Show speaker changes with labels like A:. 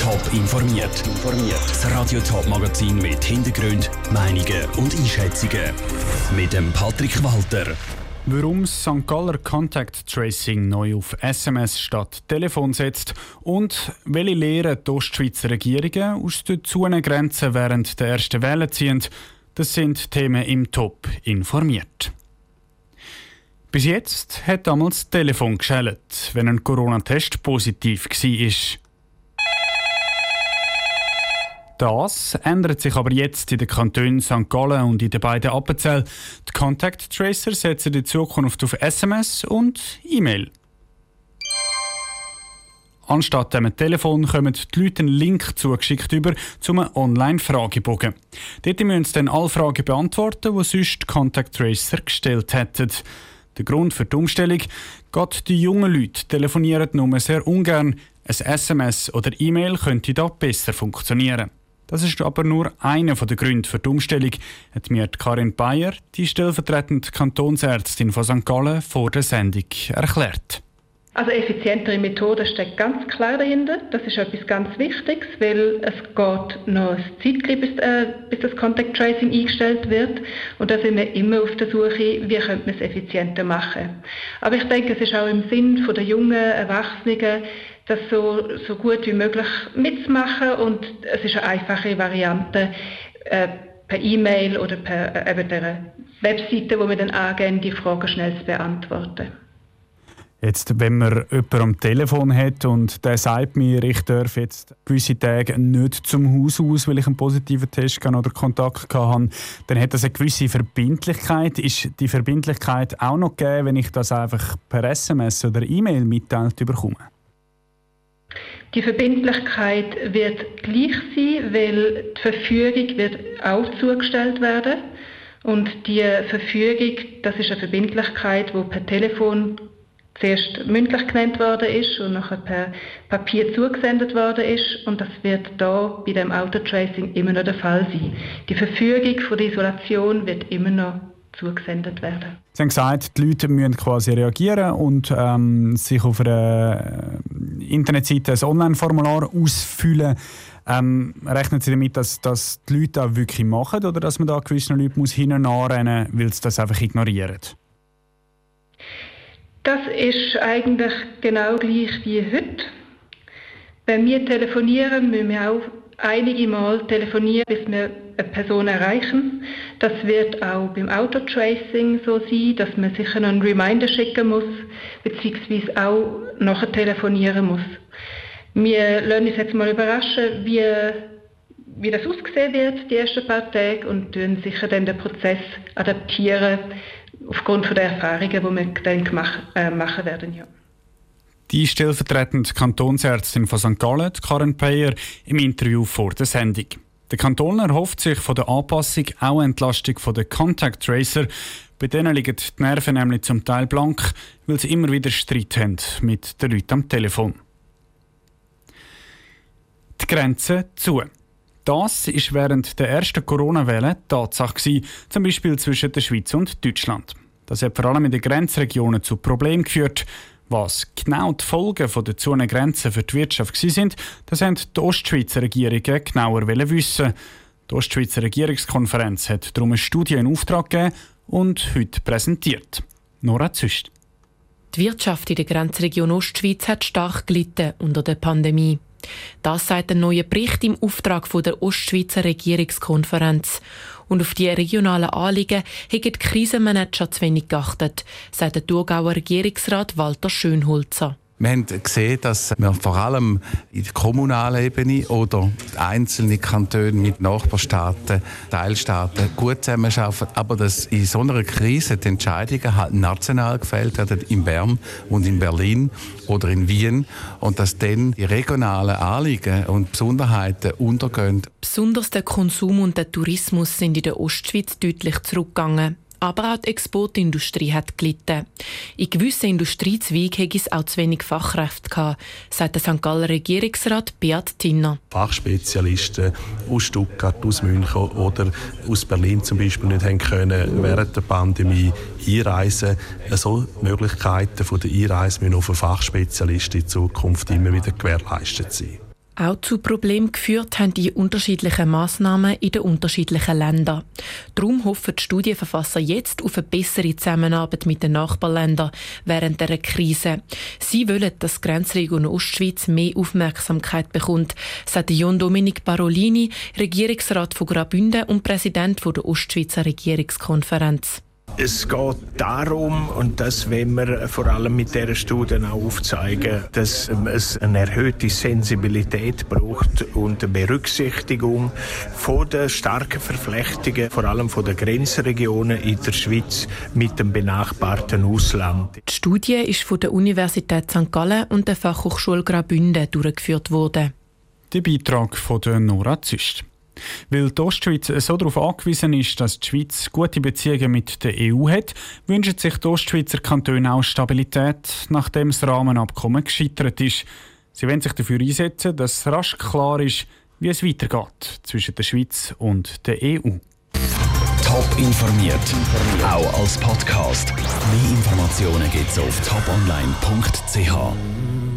A: Top informiert. Das Radio Top Magazin mit Hintergrund, Meinungen und Einschätzungen mit dem Patrick Walter.
B: Warum St. Galler Contact Tracing neu auf SMS statt Telefon setzt und welche Lehren die Ostschweizer Regierungen aus den Zonengrenzen während der ersten Welle ziehen, das sind Themen im Top informiert. Bis jetzt hat damals das Telefon geschellt, wenn ein Corona-Test positiv war. Das ändert sich aber jetzt in den Kantonen St. Gallen und in den beiden Appenzell. Die Contact Tracer setzen in Zukunft auf SMS und E-Mail. Anstatt dem Telefon kommen die Leute einen Link zugeschickt über zum Online-Fragebogen. Dort müssen sie dann alle Fragen beantworten, die sonst die Contact Tracer gestellt hätten. Der Grund für die Umstellung? Gerade die jungen Leute telefonieren nur sehr ungern. Ein SMS oder E-Mail könnte da besser funktionieren. Das ist aber nur einer der Gründe für die Umstellung, hat mir Karin Bayer, die stellvertretende Kantonsärztin von St. Gallen, vor der Sendung erklärt.
C: Also effizientere Methoden steckt ganz klar dahinter. Das ist etwas ganz Wichtiges, weil es geht noch ein Zeitchen, bis, äh, bis das Contact Tracing eingestellt wird. Und da sind wir immer auf der Suche, wie könnte man es effizienter machen. Aber ich denke, es ist auch im Sinn der jungen Erwachsenen, das so, so gut wie möglich mitzumachen und es ist eine einfache Variante, äh, per E-Mail oder per äh, der Webseite, wo wir dann angehen, die Fragen schnell zu beantworten.
B: Jetzt, wenn man jemanden am Telefon hat und der sagt mir, ich darf jetzt gewisse Tage nicht zum Haus aus, weil ich einen positiven Test oder Kontakt hatte, dann hat das eine gewisse Verbindlichkeit. Ist die Verbindlichkeit auch noch gegeben, wenn ich das einfach per SMS oder E-Mail mitteilt bekomme?
C: Die Verbindlichkeit wird gleich sein, weil die Verfügung wird auch zugestellt werden. Und die Verfügung, das ist eine Verbindlichkeit, die per Telefon zuerst mündlich genannt worden ist und nachher per Papier zugesendet worden ist. Und das wird da bei dem Autotracing immer noch der Fall sein. Die Verfügung von der Isolation wird immer noch zugesendet werden.
B: Sie haben gesagt, die Leute müssen quasi reagieren und ähm, sich auf einer äh, Internetseite ein Online-Formular ausfüllen. Ähm, rechnen Sie damit, dass, dass die Leute das wirklich machen oder dass man da gewissen Leuten muss hinten anrennen muss, weil sie das einfach ignorieren?
C: Das ist eigentlich genau gleich wie heute. Wenn wir telefonieren, müssen wir auch einige Mal telefonieren, bis wir Person erreichen. Das wird auch beim Autotracing so sein, dass man sicher einen Reminder schicken muss, beziehungsweise auch nachher telefonieren muss. Wir lassen uns jetzt mal überraschen, wie, wie das aussehen wird, die ersten paar Tage, und tun sicher dann den Prozess adaptieren, aufgrund der Erfahrungen, die wir dann gemacht, äh, machen werden. Ja.
B: Die stellvertretende Kantonsärztin von St. Gallen, Karen Peyer, im Interview vor der Sendung. Der Kanton erhofft sich von der Anpassung auch Entlastung von den Contact Tracer. Bei denen liegen die Nerven nämlich zum Teil blank, weil sie immer wieder Streit haben mit den Leuten am Telefon. Die Grenzen zu. Das ist während der ersten Corona-Welle Tatsache, zum Beispiel zwischen der Schweiz und Deutschland. Das hat vor allem in den Grenzregionen zu Problemen geführt. Was genau die Folgen der Zonengrenzen für die Wirtschaft sind, das haben die Ostschweizer Regierungen genauer wissen. Die Ostschweizer Regierungskonferenz hat darum eine Studie in Auftrag gegeben und heute präsentiert. Nora Züst.
D: Die Wirtschaft in der Grenzregion Ostschweiz hat stark gelitten unter der Pandemie. Das sagt ein neuer Bericht im Auftrag der Ostschweizer Regierungskonferenz. Und auf die regionalen Anliegen haben die Krisenmanager zu wenig geachtet, sagt der Thurgauer Regierungsrat Walter Schönholzer.
E: Wir haben gesehen, dass wir vor allem in der kommunalen Ebene oder einzelne Kantone mit Nachbarstaaten, Teilstaaten gut zusammenarbeiten, aber dass in so einer Krise die Entscheidungen halt national gefällt werden, in Bern und in Berlin oder in Wien und dass dann die regionalen Anliegen und Besonderheiten untergehen.
D: Besonders der Konsum und der Tourismus sind in der Ostschweiz deutlich zurückgegangen. Aber auch die Exportindustrie hat gelitten. In gewissen Industriezweigen hätte es auch zu wenig Fachkräfte gehabt, sagt der St. Galler Regierungsrat Beat Tinner.
F: Fachspezialisten aus Stuttgart, aus München oder aus Berlin zum Beispiel nicht haben können während der Pandemie einreisen. So Möglichkeiten der Einreise müssen auch für Fachspezialisten in Zukunft immer wieder gewährleistet sein.
D: Auch zu Problemen geführt haben die unterschiedlichen Massnahmen in den unterschiedlichen Ländern. Darum hoffen die Studienverfasser jetzt auf eine bessere Zusammenarbeit mit den Nachbarländern während der Krise. Sie wollen, dass die Grenzregion Ostschweiz mehr Aufmerksamkeit bekommt, sagt John Dominik Barolini, Regierungsrat von Graubünden und Präsident der Ostschweizer Regierungskonferenz.
G: Es geht darum, und das wollen wir vor allem mit dieser Studie auch aufzeigen, dass es eine erhöhte Sensibilität braucht und eine Berücksichtigung von den starken Verflechtungen, vor allem von den Grenzregionen in der Schweiz mit dem benachbarten Ausland.
D: Die Studie ist von der Universität St. Gallen und der Fachhochschule Graubünden durchgeführt worden.
B: Der Beitrag von Nora Züst. Weil die Ostschweiz so darauf angewiesen ist, dass die Schweiz gute Beziehungen mit der EU hat, wünschen sich die Ostschweizer Kantone auch Stabilität, nachdem das Rahmenabkommen gescheitert ist. Sie wollen sich dafür einsetzen, dass rasch klar ist, wie es weitergeht zwischen der Schweiz und der EU.
A: Top informiert, auch als Podcast. Mehr Informationen gibt es auf toponline.ch.